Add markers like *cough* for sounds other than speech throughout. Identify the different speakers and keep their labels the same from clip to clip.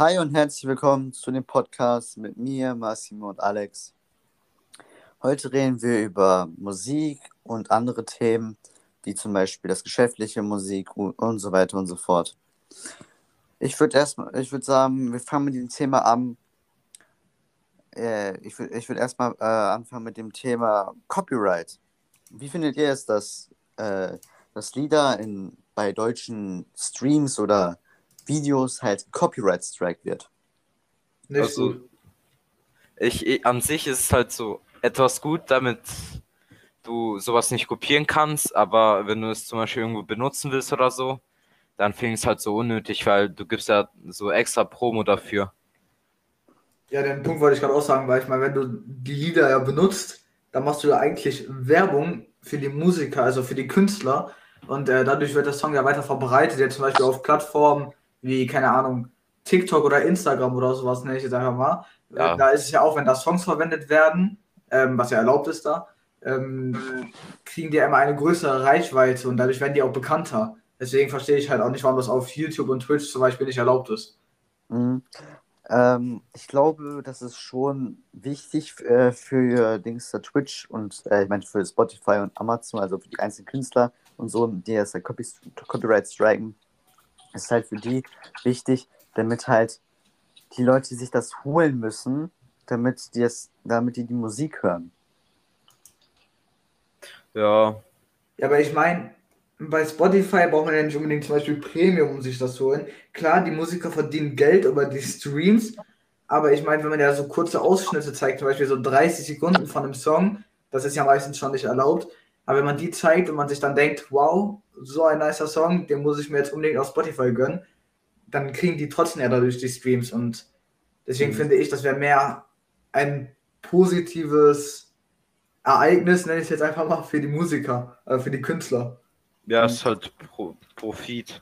Speaker 1: Hi und herzlich willkommen zu dem Podcast mit mir, Massimo und Alex. Heute reden wir über Musik und andere Themen, wie zum Beispiel das geschäftliche Musik und so weiter und so fort. Ich würde erstmal, ich würde sagen, wir fangen mit dem Thema an. Äh, ich würde ich würd erstmal äh, anfangen mit dem Thema Copyright. Wie findet ihr es, dass, äh, dass Lieder in, bei deutschen Streams oder Videos halt Copyright Strike wird?
Speaker 2: Nicht also, gut. Ich, ich, an sich ist es halt so etwas gut, damit du sowas nicht kopieren kannst, aber wenn du es zum Beispiel irgendwo benutzen willst oder so, dann finde ich es halt so unnötig, weil du gibst ja so extra Promo dafür.
Speaker 3: Ja, den Punkt wollte ich gerade auch sagen, weil ich meine, wenn du die Lieder ja benutzt, dann machst du ja eigentlich Werbung für die Musiker, also für die Künstler. Und äh, dadurch wird der Song ja weiter verbreitet, jetzt zum Beispiel auf Plattformen wie, keine Ahnung, TikTok oder Instagram oder sowas, nenne ich jetzt einfach mal. Ja. Da ist es ja auch, wenn da Songs verwendet werden, ähm, was ja erlaubt ist da, ähm, kriegen die ja immer eine größere Reichweite und dadurch werden die auch bekannter. Deswegen verstehe ich halt auch nicht, warum das auf YouTube und Twitch zum Beispiel nicht erlaubt ist.
Speaker 1: Mhm. Ähm, ich glaube, das ist schon wichtig äh, für Dings der Twitch und äh, ich meine für Spotify und Amazon, also für die einzelnen Künstler und so, die das halt Copy Copyright striken. Ist halt für die wichtig, damit halt die Leute sich das holen müssen, damit die, es, damit die die Musik hören.
Speaker 2: Ja.
Speaker 3: Ja, aber ich meine, bei Spotify braucht man ja nicht unbedingt zum Beispiel Premium, um sich das zu holen. Klar, die Musiker verdienen Geld über die Streams, aber ich meine, wenn man ja so kurze Ausschnitte zeigt, zum Beispiel so 30 Sekunden von einem Song, das ist ja meistens schon nicht erlaubt, aber wenn man die zeigt und man sich dann denkt, wow, so ein nicer Song, den muss ich mir jetzt unbedingt auf Spotify gönnen, dann kriegen die trotzdem ja dadurch die Streams und deswegen mhm. finde ich, das wäre mehr ein positives Ereignis, nenne ich es jetzt einfach mal, für die Musiker, äh, für die Künstler.
Speaker 2: Ja, es ist halt Pro Profit.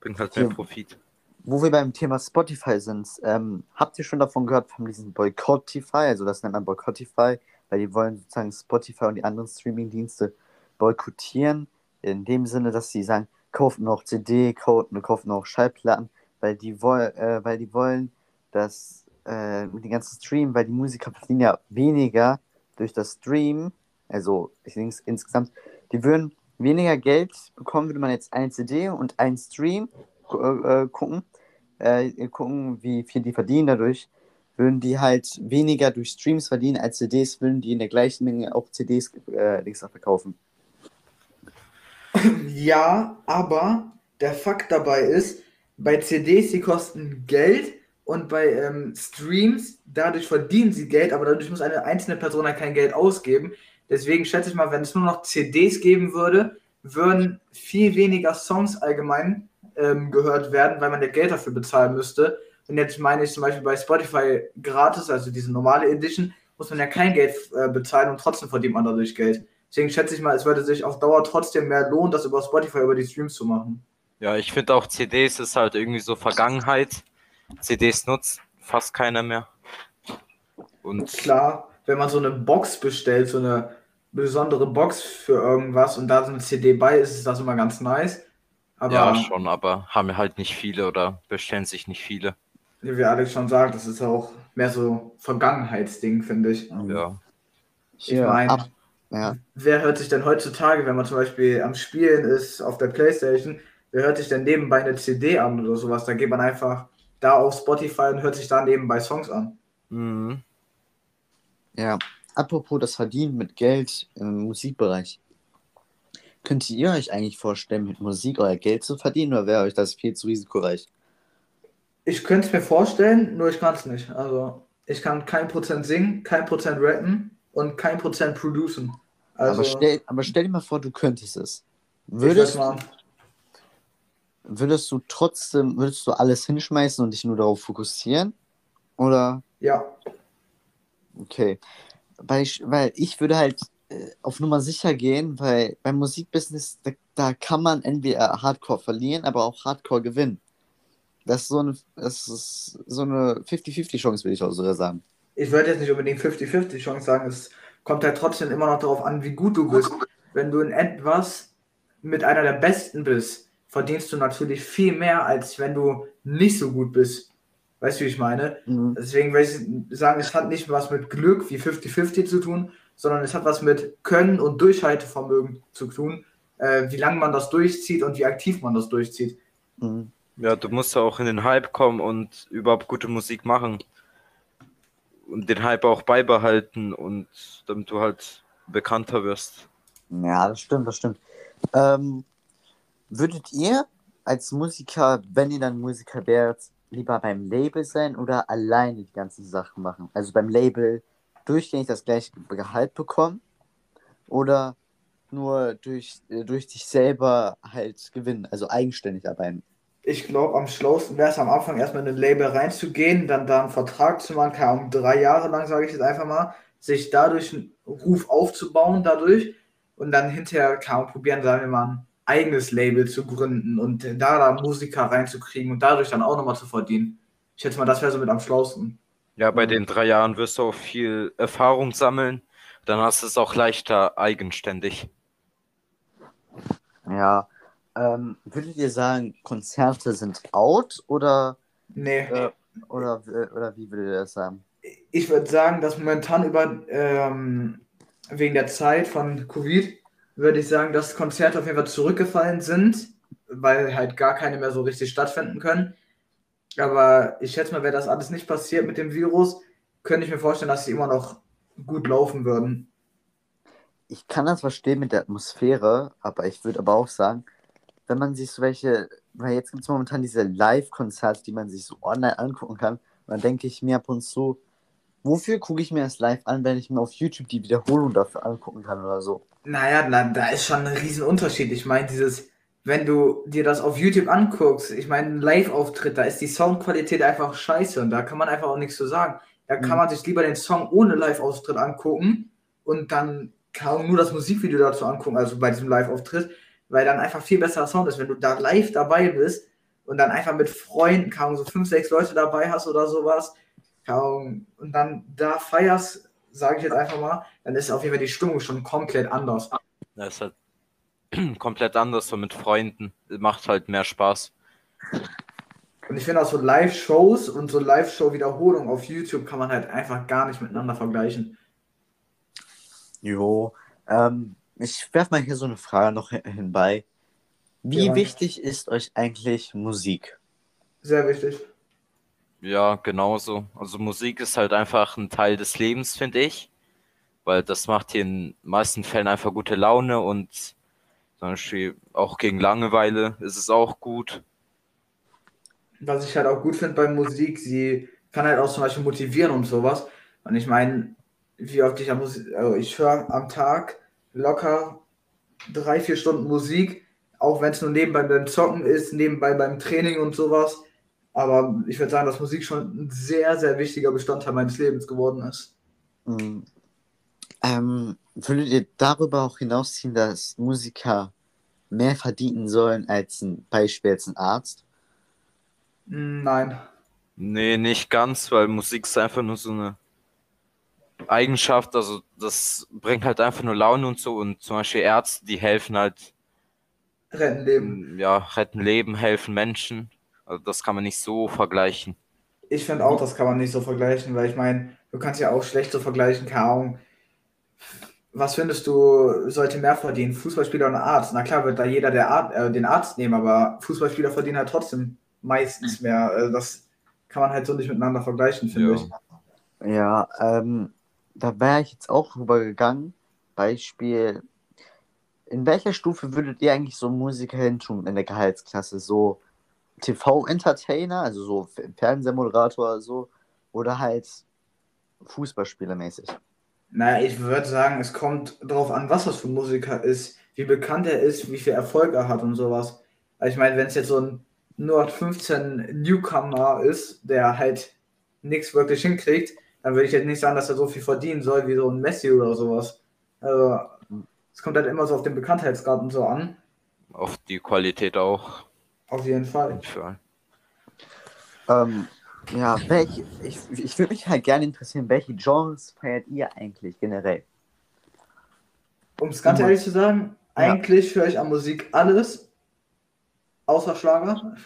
Speaker 2: Bringt halt mehr Profit.
Speaker 1: Wo wir beim Thema Spotify sind, ähm, habt ihr schon davon gehört, von diesem Boycottify? Also, das nennt man Boycottify, weil die wollen sozusagen Spotify und die anderen Streaming-Dienste boykottieren. In dem Sinne, dass sie sagen, kauft noch CD, kauft, kauft noch Schallplatten, weil die, woll, äh, weil die wollen, dass äh, mit den ganzen Stream, weil die Musiker verdienen ja weniger durch das Stream, also ich denke insgesamt, die würden weniger Geld bekommen, würde man jetzt ein CD und ein Stream äh, äh, gucken, äh, gucken, wie viel die verdienen dadurch, würden die halt weniger durch Streams verdienen als CDs, würden die in der gleichen Menge auch CDs äh, verkaufen.
Speaker 3: Ja, aber der Fakt dabei ist, bei CDs, die kosten Geld und bei ähm, Streams, dadurch verdienen sie Geld, aber dadurch muss eine einzelne Person halt kein Geld ausgeben. Deswegen schätze ich mal, wenn es nur noch CDs geben würde, würden viel weniger Songs allgemein ähm, gehört werden, weil man ja Geld dafür bezahlen müsste. Und jetzt meine ich zum Beispiel bei Spotify gratis, also diese normale Edition, muss man ja kein Geld äh, bezahlen und trotzdem verdient man dadurch Geld. Deswegen schätze ich mal, es würde sich auf Dauer trotzdem mehr lohnen, das über Spotify, über die Streams zu machen.
Speaker 2: Ja, ich finde auch CDs ist halt irgendwie so Vergangenheit. CDs nutzt fast keiner mehr.
Speaker 3: Und klar, wenn man so eine Box bestellt, so eine besondere Box für irgendwas und da so eine CD bei ist, ist das immer ganz nice.
Speaker 2: Aber, ja, schon, aber haben halt nicht viele oder bestellen sich nicht viele.
Speaker 3: Wie Alex schon sagt, das ist auch mehr so Vergangenheitsding, finde ich.
Speaker 2: Ja.
Speaker 3: Ich ja, meine, ja. wer hört sich denn heutzutage, wenn man zum Beispiel am Spielen ist auf der Playstation, wer hört sich denn nebenbei eine CD an oder sowas? Da geht man einfach da auf Spotify und hört sich da nebenbei Songs an.
Speaker 2: Mhm.
Speaker 1: Ja, apropos das Verdienen mit Geld im Musikbereich. Könntet ihr euch eigentlich vorstellen, mit Musik euer Geld zu verdienen oder wäre euch das viel zu risikoreich?
Speaker 3: Ich könnte es mir vorstellen, nur ich kann es nicht. Also, ich kann kein Prozent singen, kein Prozent rappen und kein Prozent producen. Also,
Speaker 1: aber, stell, aber stell dir mal vor, du könntest es. Würdest, würdest du trotzdem, würdest du alles hinschmeißen und dich nur darauf fokussieren? Oder?
Speaker 3: Ja.
Speaker 1: Okay. Weil ich, weil ich würde halt äh, auf Nummer sicher gehen, weil beim Musikbusiness, da, da kann man entweder Hardcore verlieren, aber auch Hardcore gewinnen. Das ist so eine, das ist so eine 50-50-Chance, würde ich auch so sagen.
Speaker 3: Ich würde jetzt nicht unbedingt 50-50-Chance sagen, es kommt halt trotzdem immer noch darauf an, wie gut du bist. Wenn du in etwas mit einer der Besten bist, verdienst du natürlich viel mehr, als wenn du nicht so gut bist. Weißt du, wie ich meine? Mhm. Deswegen würde ich sagen, es hat nicht was mit Glück wie 50-50 zu tun, sondern es hat was mit Können und Durchhaltevermögen zu tun, äh, wie lange man das durchzieht und wie aktiv man das durchzieht.
Speaker 2: Mhm. Ja, du musst ja auch in den Hype kommen und überhaupt gute Musik machen. Und den Hype auch beibehalten und damit du halt bekannter wirst.
Speaker 1: Ja, das stimmt, das stimmt. Ähm, würdet ihr als Musiker, wenn ihr dann Musiker wärt, lieber beim Label sein oder alleine die ganzen Sachen machen? Also beim Label durchgängig das gleiche Gehalt bekommen oder nur durch, äh, durch dich selber halt gewinnen, also eigenständig arbeiten?
Speaker 3: Ich glaube, am schlausten wäre es am Anfang erstmal in ein Label reinzugehen, dann da einen Vertrag zu machen, keine Ahnung, drei Jahre lang, sage ich jetzt einfach mal, sich dadurch einen Ruf aufzubauen, dadurch und dann hinterher kann man probieren, sagen wir mal, ein eigenes Label zu gründen und da da Musiker reinzukriegen und dadurch dann auch nochmal zu verdienen. Ich schätze mal, das wäre so mit am schlausten.
Speaker 2: Ja, bei den drei Jahren wirst du auch viel Erfahrung sammeln. Dann hast du es auch leichter eigenständig.
Speaker 1: Ja. Ähm, würdet ihr sagen, Konzerte sind out oder?
Speaker 3: Nee.
Speaker 1: Äh, oder, oder wie würdet ihr das sagen?
Speaker 3: Ich würde sagen, dass momentan über ähm, wegen der Zeit von Covid würde ich sagen, dass Konzerte auf jeden Fall zurückgefallen sind, weil halt gar keine mehr so richtig stattfinden können. Aber ich schätze mal, wäre das alles nicht passiert mit dem Virus, könnte ich mir vorstellen, dass sie immer noch gut laufen würden.
Speaker 1: Ich kann das verstehen mit der Atmosphäre, aber ich würde aber auch sagen, wenn man sich so welche, weil jetzt gibt es momentan diese Live-Konzerte, die man sich so online angucken kann, dann denke ich mir ab und zu, wofür gucke ich mir das live an, wenn ich mir auf YouTube die Wiederholung dafür angucken kann oder so?
Speaker 3: Naja, na, da ist schon ein Riesenunterschied. Ich meine, dieses, wenn du dir das auf YouTube anguckst, ich meine, ein Live-Auftritt, da ist die Soundqualität einfach scheiße und da kann man einfach auch nichts zu sagen. Da kann mhm. man sich lieber den Song ohne Live-Auftritt angucken und dann kaum nur das Musikvideo dazu angucken, also bei diesem Live-Auftritt, weil dann einfach viel besserer Sound ist, wenn du da live dabei bist und dann einfach mit Freunden, kaum so fünf, sechs Leute dabei hast oder sowas, kaum, und dann da feierst, sage ich jetzt einfach mal, dann ist auf jeden Fall die Stimmung schon komplett anders.
Speaker 2: Das ist halt *clears throat* komplett anders, so mit Freunden. Macht halt mehr Spaß.
Speaker 3: Und ich finde auch so Live-Shows und so Live-Show-Wiederholungen auf YouTube kann man halt einfach gar nicht miteinander vergleichen.
Speaker 1: Jo, ähm, ich werfe mal hier so eine Frage noch hinbei. Wie ja. wichtig ist euch eigentlich Musik?
Speaker 3: Sehr wichtig.
Speaker 2: Ja, genauso. Also Musik ist halt einfach ein Teil des Lebens, finde ich. Weil das macht hier in den meisten Fällen einfach gute Laune und zum Beispiel auch gegen Langeweile ist es auch gut.
Speaker 3: Was ich halt auch gut finde bei Musik, sie kann halt auch zum Beispiel motivieren und sowas. Und ich meine, wie oft ich am Musik, also ich höre am Tag locker drei, vier Stunden Musik, auch wenn es nur nebenbei beim Zocken ist, nebenbei beim Training und sowas. Aber ich würde sagen, dass Musik schon ein sehr, sehr wichtiger Bestandteil meines Lebens geworden ist.
Speaker 1: Mhm. Ähm, würdet ihr darüber auch hinausziehen, dass Musiker mehr verdienen sollen als ein Beispiel als ein Arzt?
Speaker 3: Nein.
Speaker 2: Nee, nicht ganz, weil Musik ist einfach nur so eine Eigenschaft, also das bringt halt einfach nur Laune und so und zum Beispiel Ärzte, die helfen halt.
Speaker 3: Retten Leben.
Speaker 2: Ja, retten Leben, helfen Menschen. Also das kann man nicht so vergleichen.
Speaker 3: Ich finde auch, das kann man nicht so vergleichen, weil ich meine, du kannst ja auch schlecht so vergleichen, keine Ahnung. Was findest du, sollte mehr verdienen, Fußballspieler oder Arzt? Na klar wird da jeder der Ar äh, den Arzt nehmen, aber Fußballspieler verdienen halt trotzdem meistens mehr. Also das kann man halt so nicht miteinander vergleichen, finde ich.
Speaker 1: Ja, ähm, da wäre ich jetzt auch rübergegangen. Beispiel, in welcher Stufe würdet ihr eigentlich so Musiker hin tun in der Gehaltsklasse? So TV-Entertainer, also so Fernsehmoderator oder so, oder halt Fußballspielermäßig?
Speaker 3: Naja, ich würde sagen, es kommt darauf an, was das für ein Musiker ist, wie bekannt er ist, wie viel Erfolg er hat und sowas. Also ich meine, wenn es jetzt so ein 0815 Newcomer ist, der halt nichts wirklich hinkriegt, dann würde ich jetzt nicht sagen, dass er so viel verdienen soll wie so ein Messi oder sowas. Also es kommt halt immer so auf den Bekanntheitsgrad und so an.
Speaker 2: Auf die Qualität auch.
Speaker 3: Auf jeden Fall.
Speaker 1: Ähm, ja, welche, ich, ich würde mich halt gerne interessieren, welche Genres feiert ihr eigentlich generell?
Speaker 3: Um es ganz ehrlich zu sagen, eigentlich ja. höre ich an Musik alles, außer Schlager.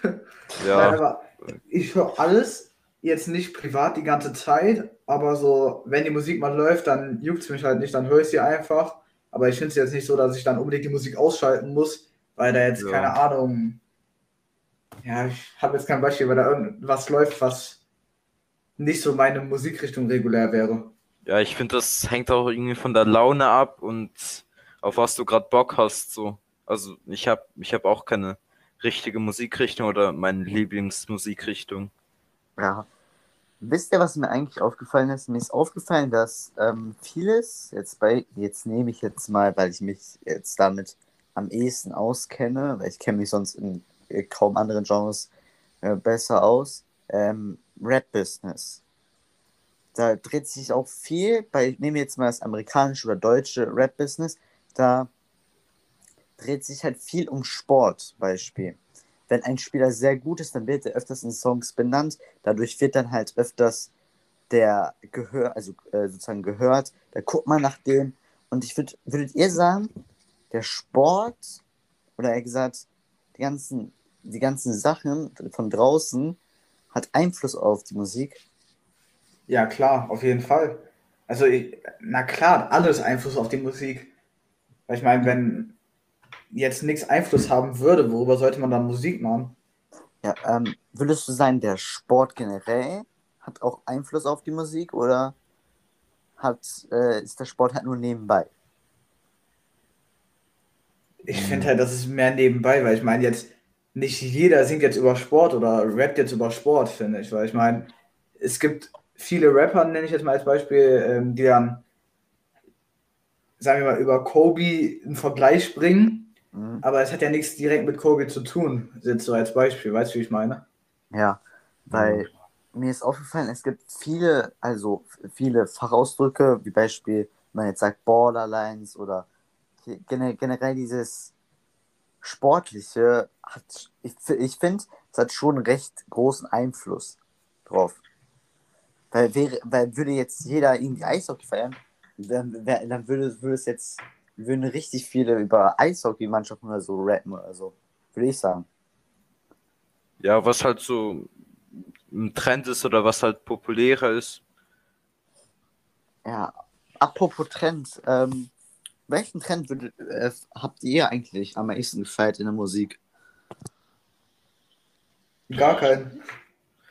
Speaker 3: Ja. *laughs* Nein, aber ich höre alles, jetzt nicht privat die ganze Zeit, aber so, wenn die Musik mal läuft, dann juckt es mich halt nicht, dann höre ich sie einfach. Aber ich finde es jetzt nicht so, dass ich dann unbedingt die Musik ausschalten muss, weil da jetzt,
Speaker 2: Ja.
Speaker 3: keine Ahnung, ja, ich habe jetzt kein Beispiel, weil da irgendwas läuft, was nicht so meine Musikrichtung regulär wäre.
Speaker 2: Ja, ich finde, das hängt auch irgendwie von der Laune ab und auf was du gerade Bock hast, so. Also ich habe ich hab auch keine richtige Musikrichtung oder meine Lieblingsmusikrichtung.
Speaker 1: Ja. Wisst ihr, was mir eigentlich aufgefallen ist? Mir ist aufgefallen, dass ähm, vieles, jetzt bei, jetzt nehme ich jetzt mal, weil ich mich jetzt damit am ehesten auskenne, weil ich kenne mich sonst in äh, kaum anderen Genres äh, besser aus, ähm, Rap-Business. Da dreht sich auch viel, bei, nehmen wir jetzt mal das amerikanische oder deutsche Rap-Business, da dreht sich halt viel um Sport, Beispiel. Wenn ein Spieler sehr gut ist, dann wird er öfters in Songs benannt. Dadurch wird dann halt öfters der Gehör, also äh, sozusagen gehört. Da guckt man nach dem. Und ich würd, würdet ihr sagen, der Sport oder eher gesagt, die ganzen, die ganzen Sachen von draußen hat Einfluss auf die Musik?
Speaker 3: Ja, klar, auf jeden Fall. Also, ich, na klar, alles Einfluss auf die Musik. Weil ich meine, wenn jetzt nichts Einfluss haben würde, worüber sollte man dann Musik machen?
Speaker 1: Ja, ähm, würdest du sagen, der Sport generell hat auch Einfluss auf die Musik oder hat, äh, ist der Sport halt nur nebenbei?
Speaker 3: Ich finde halt, das ist mehr nebenbei, weil ich meine jetzt, nicht jeder singt jetzt über Sport oder rappt jetzt über Sport, finde ich. Weil ich meine, es gibt viele Rapper, nenne ich jetzt mal als Beispiel, ähm, die dann, sagen wir mal, über Kobe einen Vergleich bringen,
Speaker 1: Mhm.
Speaker 3: aber es hat ja nichts direkt mit Kobe zu tun, jetzt so als Beispiel, weißt du, wie ich meine?
Speaker 1: Ja, weil mir ist aufgefallen, es gibt viele, also viele Fachausdrücke, wie Beispiel, wenn man jetzt sagt Borderlines oder ge- gene- generell dieses Sportliche hat, ich, ich finde, es hat schon recht großen Einfluss drauf. Weil, wäre, weil würde jetzt jeder irgendwie Eishockey feiern, dann, dann würde, würde es jetzt, würden richtig viele über Eishockey-Mannschaften oder so rappen oder so, würde ich sagen.
Speaker 2: Ja, was halt so ein Trend ist oder was halt populärer ist.
Speaker 1: Ja, apropos Trend, ähm, welchen Trend würdet, äh, habt ihr eigentlich am meisten gefeiert in der Musik?
Speaker 3: Gar keinen.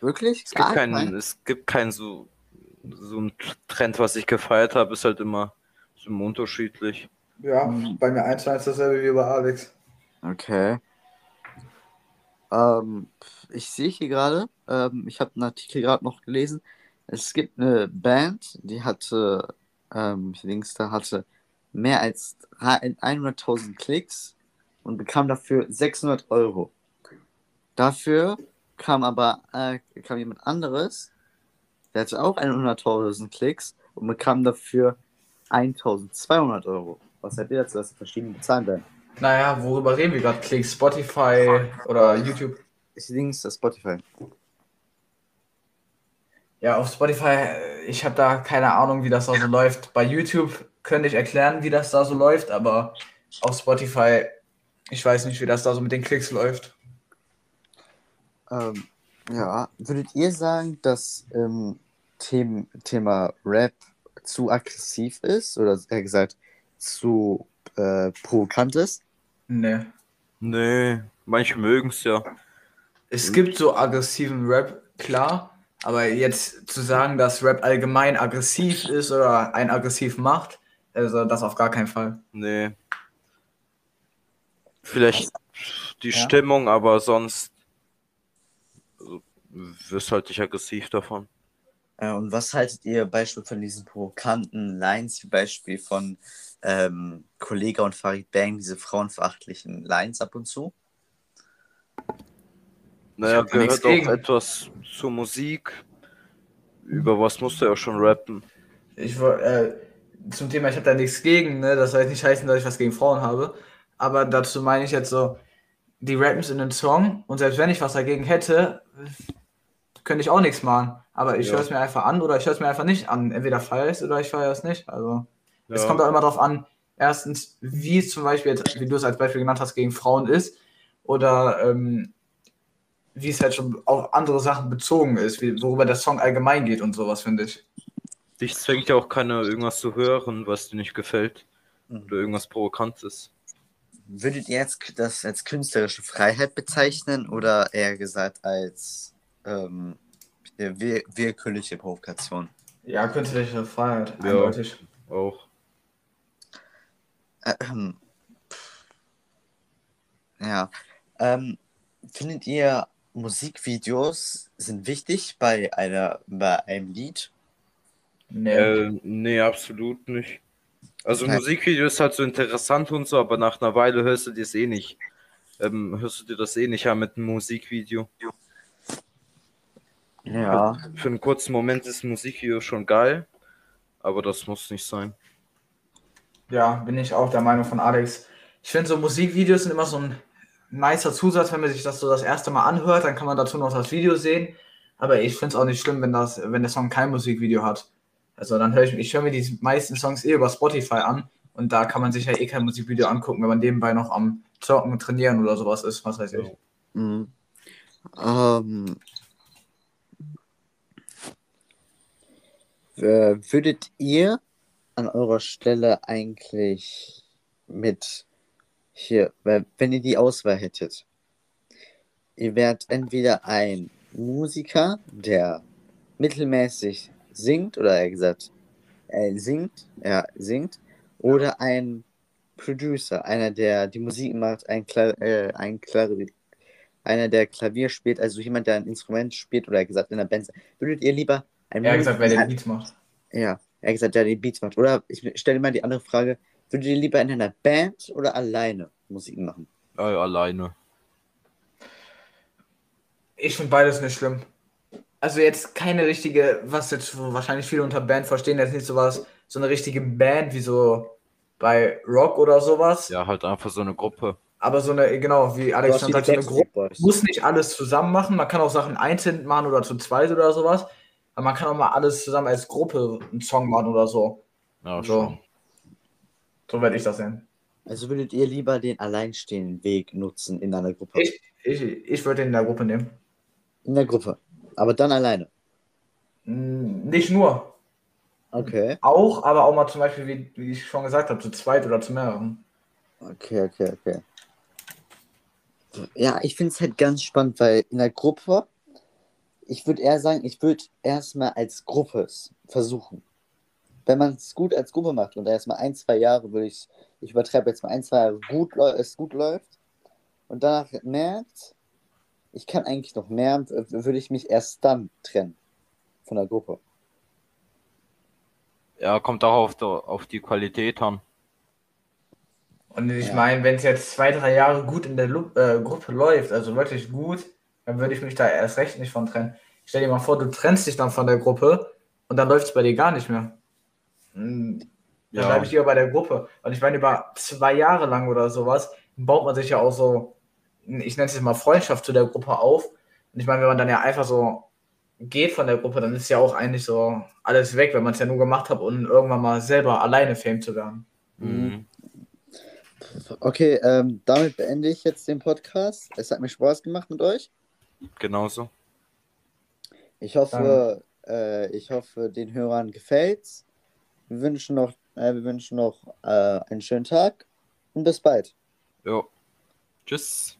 Speaker 1: Wirklich?
Speaker 2: Es gibt keinen, es gibt keinen so, so einen Trend, was ich gefeiert habe, ist halt immer so immer unterschiedlich.
Speaker 3: Ja,
Speaker 1: Mhm.
Speaker 3: bei mir eins zu eins dasselbe wie bei Alex.
Speaker 1: Okay. Ähm, ich sehe hier gerade, ähm, ich habe einen Artikel gerade noch gelesen. Es gibt eine Band, die hatte, ähm, links da hatte mehr als 100.000 Klicks und bekam dafür 600 Euro. Dafür kam aber äh, kam jemand anderes, der hatte auch 100.000 Klicks und bekam dafür 1.200 Euro. Was seid ihr dazu, dass verschiedene bezahlen werden?
Speaker 3: Naja, worüber reden wir gerade? Klicks, Spotify oder YouTube?
Speaker 1: Ich links das Spotify.
Speaker 3: Ja, auf Spotify, ich habe da keine Ahnung, wie das da so läuft. Bei YouTube könnte ich erklären, wie das da so läuft, aber auf Spotify, ich weiß nicht, wie das da so mit den Klicks läuft.
Speaker 1: Ähm, ja, würdet ihr sagen, dass ähm, Them Thema Rap zu aggressiv ist oder eher gesagt zu äh, provokant ist?
Speaker 3: Nee.
Speaker 2: Nee, manche mögen es ja.
Speaker 3: Es gibt so aggressiven Rap, klar, aber jetzt zu sagen, dass Rap allgemein aggressiv ist oder einen aggressiv macht, also das auf gar keinen Fall.
Speaker 2: Nee. Vielleicht die
Speaker 3: Ja.
Speaker 2: Stimmung, aber sonst also, wirst halt nicht aggressiv davon.
Speaker 1: Äh, und was haltet ihr Beispiel von diesen provokanten Lines, wie Beispiel von ähm, Kollega und Farid Bang, diese frauenverachtlichen Lines ab und zu?
Speaker 2: Naja, gehört auch
Speaker 3: gegen.
Speaker 2: etwas zur Musik. Über was musst du ja schon rappen.
Speaker 3: Ich äh, zum Thema, ich habe da nichts gegen, ne? Das soll jetzt nicht heißen, dass ich was gegen Frauen habe. Aber dazu meine ich jetzt so, die rappen in den Song und selbst wenn ich was dagegen hätte, könnte ich auch nichts machen. Aber ich
Speaker 2: Ja.
Speaker 3: höre es mir einfach an oder ich höre es mir einfach nicht an. Entweder feiere ich es oder ich feiere es nicht. Also es
Speaker 2: Ja.
Speaker 3: kommt auch immer darauf an, erstens, wie es zum Beispiel jetzt, wie du es als Beispiel genannt hast, gegen Frauen ist. Oder ähm, wie es halt schon auf andere Sachen bezogen ist, wie, worüber der Song allgemein geht und sowas, finde ich.
Speaker 2: Dich zwingt ja auch keiner, irgendwas zu hören, was dir nicht gefällt.
Speaker 1: Mhm.
Speaker 2: Oder irgendwas Provokantes.
Speaker 1: Würdet ihr jetzt das als künstlerische Freiheit bezeichnen oder eher gesagt als ähm, wir willkürliche Provokation?
Speaker 3: Ja, künstlerische Freiheit,
Speaker 2: Ja.
Speaker 3: eindeutig.
Speaker 2: Auch.
Speaker 1: Ähm, ja. Ähm, findet ihr Musikvideos sind wichtig bei einer bei einem Lied?
Speaker 3: Nee.
Speaker 2: Äh, nee, absolut nicht. Also
Speaker 1: Okay.
Speaker 2: Musikvideo ist halt so interessant und so, aber nach einer Weile hörst du dir das eh nicht. Ähm, hörst du dir das eh nicht an mit einem Musikvideo.
Speaker 1: Ja.
Speaker 2: Für einen kurzen Moment ist ein Musikvideo schon geil, aber das muss nicht sein.
Speaker 3: Ja, bin ich auch der Meinung von Alex. Ich finde, so Musikvideos sind immer so ein nicer Zusatz, wenn man sich das so das erste Mal anhört, dann kann man dazu noch das Video sehen. Aber ich finde es auch nicht schlimm, wenn, das, wenn der Song kein Musikvideo hat. Also dann höre ich, ich höre mir die meisten Songs eh über Spotify an und da kann man sich ja eh kein Musikvideo angucken, wenn man nebenbei noch am Zocken, Trainieren oder sowas ist, was weiß ich.
Speaker 1: Mhm. Ähm, w- würdet ihr an eurer Stelle eigentlich mit hier, wenn wenn ihr die Auswahl hättet, ihr wärt entweder ein Musiker, der mittelmäßig singt, oder eher gesagt, er singt, er singt, oder ein Producer, einer, der die Musik macht, ein, Kla äh, ein Klavier, einer, der Klavier spielt, also jemand, der ein Instrument spielt oder gesagt in der Band. Würdet ihr lieber ein
Speaker 3: Er hat gesagt, wer den
Speaker 1: Musiker-
Speaker 3: Beats macht.
Speaker 1: Ja, er hat gesagt, der die Beats macht. Oder ich stelle mal die andere Frage: Würdet ihr lieber in einer Band oder alleine Musik machen?
Speaker 2: Äh, alleine.
Speaker 3: Ich finde beides nicht schlimm. Also jetzt keine richtige, was jetzt wahrscheinlich viele unter Band verstehen, jetzt nicht sowas, so eine richtige Band wie so bei Rock oder sowas.
Speaker 2: Ja, halt einfach so eine Gruppe.
Speaker 3: Aber so eine, genau, wie Alex schon sagt, so eine Gruppe muss nicht alles zusammen machen. Man kann auch Sachen einzeln machen oder zu zweit oder sowas. Aber man kann auch mal alles zusammen als Gruppe einen Song machen oder so.
Speaker 2: Ja,
Speaker 3: So,
Speaker 2: schon.
Speaker 3: so werde ich das sehen.
Speaker 1: Also würdet ihr lieber den alleinstehenden Weg nutzen in einer Gruppe?
Speaker 3: Ich, ich, ich würde den in der Gruppe nehmen.
Speaker 1: In der Gruppe. Aber dann alleine.
Speaker 3: Mm, Nicht nur.
Speaker 1: Okay.
Speaker 3: Auch, aber auch mal zum Beispiel, wie, wie ich schon gesagt habe, zu zweit oder zu mehreren.
Speaker 1: Okay, okay, okay. Ja, ich finde es halt ganz spannend, weil in der Gruppe, ich würde eher sagen, ich würde erstmal als Gruppe es versuchen. Wenn man es gut als Gruppe macht und erstmal ein, zwei Jahre würde ich, ich übertreibe jetzt mal ein, zwei Jahre gut, es gut läuft und danach merkt, ich kann eigentlich noch mehr, würde ich mich erst dann trennen von der Gruppe.
Speaker 2: Ja, kommt auch auf, der, auf die Qualität an.
Speaker 3: Und ich
Speaker 1: Ja.
Speaker 3: meine, wenn es jetzt zwei, drei Jahre gut in der Lu äh, Gruppe läuft, also wirklich gut, dann würde ich mich da erst recht nicht von trennen. Stell dir mal vor, du trennst dich dann von der Gruppe und dann läuft es bei dir gar nicht mehr. Mm, Dann
Speaker 2: Ja.
Speaker 3: bleibe ich lieber bei der Gruppe. Und ich meine, über zwei Jahre lang oder sowas baut man sich ja auch so, ich nenne es jetzt mal Freundschaft zu der Gruppe auf. Und ich meine, wenn man dann ja einfach so geht von der Gruppe, dann ist ja auch eigentlich so alles weg, wenn man es ja nur gemacht hat, um irgendwann mal selber alleine Fame zu werden.
Speaker 2: Mhm.
Speaker 1: Okay, ähm, damit beende ich jetzt den Podcast. Es hat mir Spaß gemacht mit euch.
Speaker 2: Genauso.
Speaker 1: Ich hoffe, äh, ich hoffe, den Hörern gefällt's. Wir wünschen noch, äh, wir wünschen noch äh, einen schönen Tag und bis bald.
Speaker 2: Jo. Tschüss.